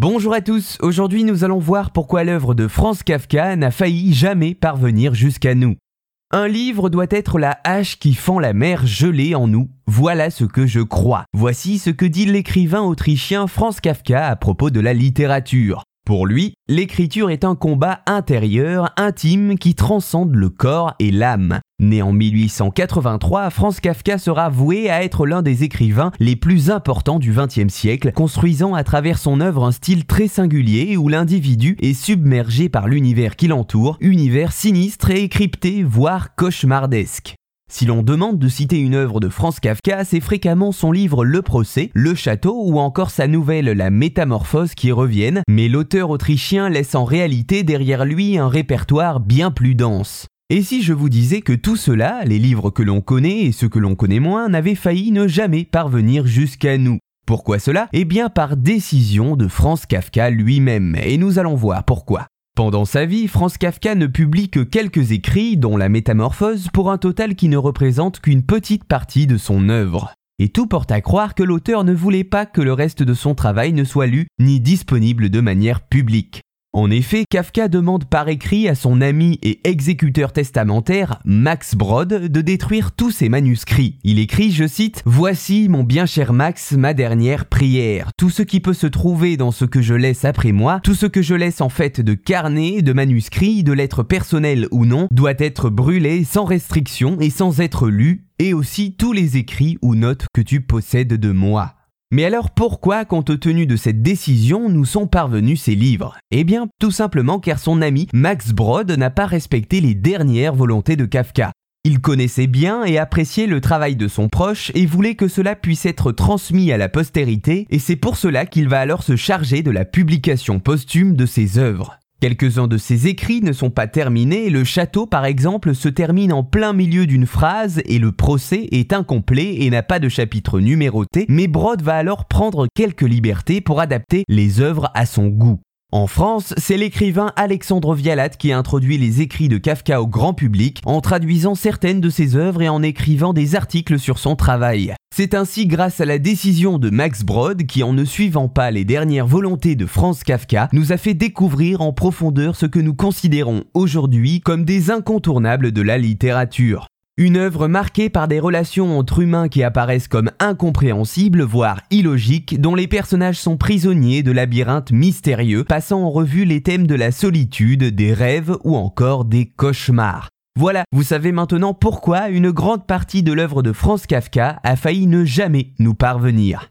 Bonjour à tous, aujourd'hui nous allons voir pourquoi l'œuvre de Franz Kafka n'a failli jamais parvenir jusqu'à nous. Un livre doit être la hache qui fend la mer gelée en nous, voilà ce que je crois. Voici ce que dit l'écrivain autrichien Franz Kafka à propos de la littérature. Pour lui, l'écriture est un combat intérieur, intime, qui transcende le corps et l'âme. Né en 1883, Franz Kafka sera voué à être l'un des écrivains les plus importants du XXe siècle, construisant à travers son œuvre un style très singulier où l'individu est submergé par l'univers qui l'entoure, univers sinistre et crypté, voire cauchemardesque. Si l'on demande de citer une œuvre de Franz Kafka, c'est fréquemment son livre Le procès, Le château ou encore sa nouvelle La métamorphose qui reviennent, mais l'auteur autrichien laisse en réalité derrière lui un répertoire bien plus dense. Et si je vous disais que tout cela, les livres que l'on connaît et ceux que l'on connaît moins, n'avaient failli ne jamais parvenir jusqu'à nous? Pourquoi cela? Eh bien par décision de Franz Kafka lui-même, et nous allons voir pourquoi. Pendant sa vie, Franz Kafka ne publie que quelques écrits, dont la Métamorphose, pour un total qui ne représente qu'une petite partie de son œuvre. Et tout porte à croire que l'auteur ne voulait pas que le reste de son travail ne soit lu ni disponible de manière publique. En effet, Kafka demande par écrit à son ami et exécuteur testamentaire, Max Brod, de détruire tous ses manuscrits. Il écrit, je cite, Voici, mon bien cher Max, ma dernière prière. Tout ce qui peut se trouver dans ce que je laisse après moi, tout ce que je laisse en fait de carnets, de manuscrits, de lettres personnelles ou non, doit être brûlé sans restriction et sans être lu, et aussi tous les écrits ou notes que tu possèdes de moi. Mais alors pourquoi, compte tenu de cette décision, nous sont parvenus ces livres? Eh bien, tout simplement car son ami Max Brod n'a pas respecté les dernières volontés de Kafka. Il connaissait bien et appréciait le travail de son proche et voulait que cela puisse être transmis à la postérité, et c'est pour cela qu'il va alors se charger de la publication posthume de ses œuvres. Quelques-uns de ses écrits ne sont pas terminés, le château par exemple se termine en plein milieu d'une phrase et le procès est incomplet et n'a pas de chapitre numéroté, mais Brod va alors prendre quelques libertés pour adapter les œuvres à son goût. En France, c'est l'écrivain Alexandre Vialat qui a introduit les écrits de Kafka au grand public en traduisant certaines de ses œuvres et en écrivant des articles sur son travail. C'est ainsi grâce à la décision de Max Brod qui, en ne suivant pas les dernières volontés de Franz Kafka, nous a fait découvrir en profondeur ce que nous considérons aujourd'hui comme des incontournables de la littérature. Une œuvre marquée par des relations entre humains qui apparaissent comme incompréhensibles, voire illogiques, dont les personnages sont prisonniers de labyrinthes mystérieux, passant en revue les thèmes de la solitude, des rêves ou encore des cauchemars. Voilà, vous savez maintenant pourquoi une grande partie de l'œuvre de Franz Kafka a failli ne jamais nous parvenir.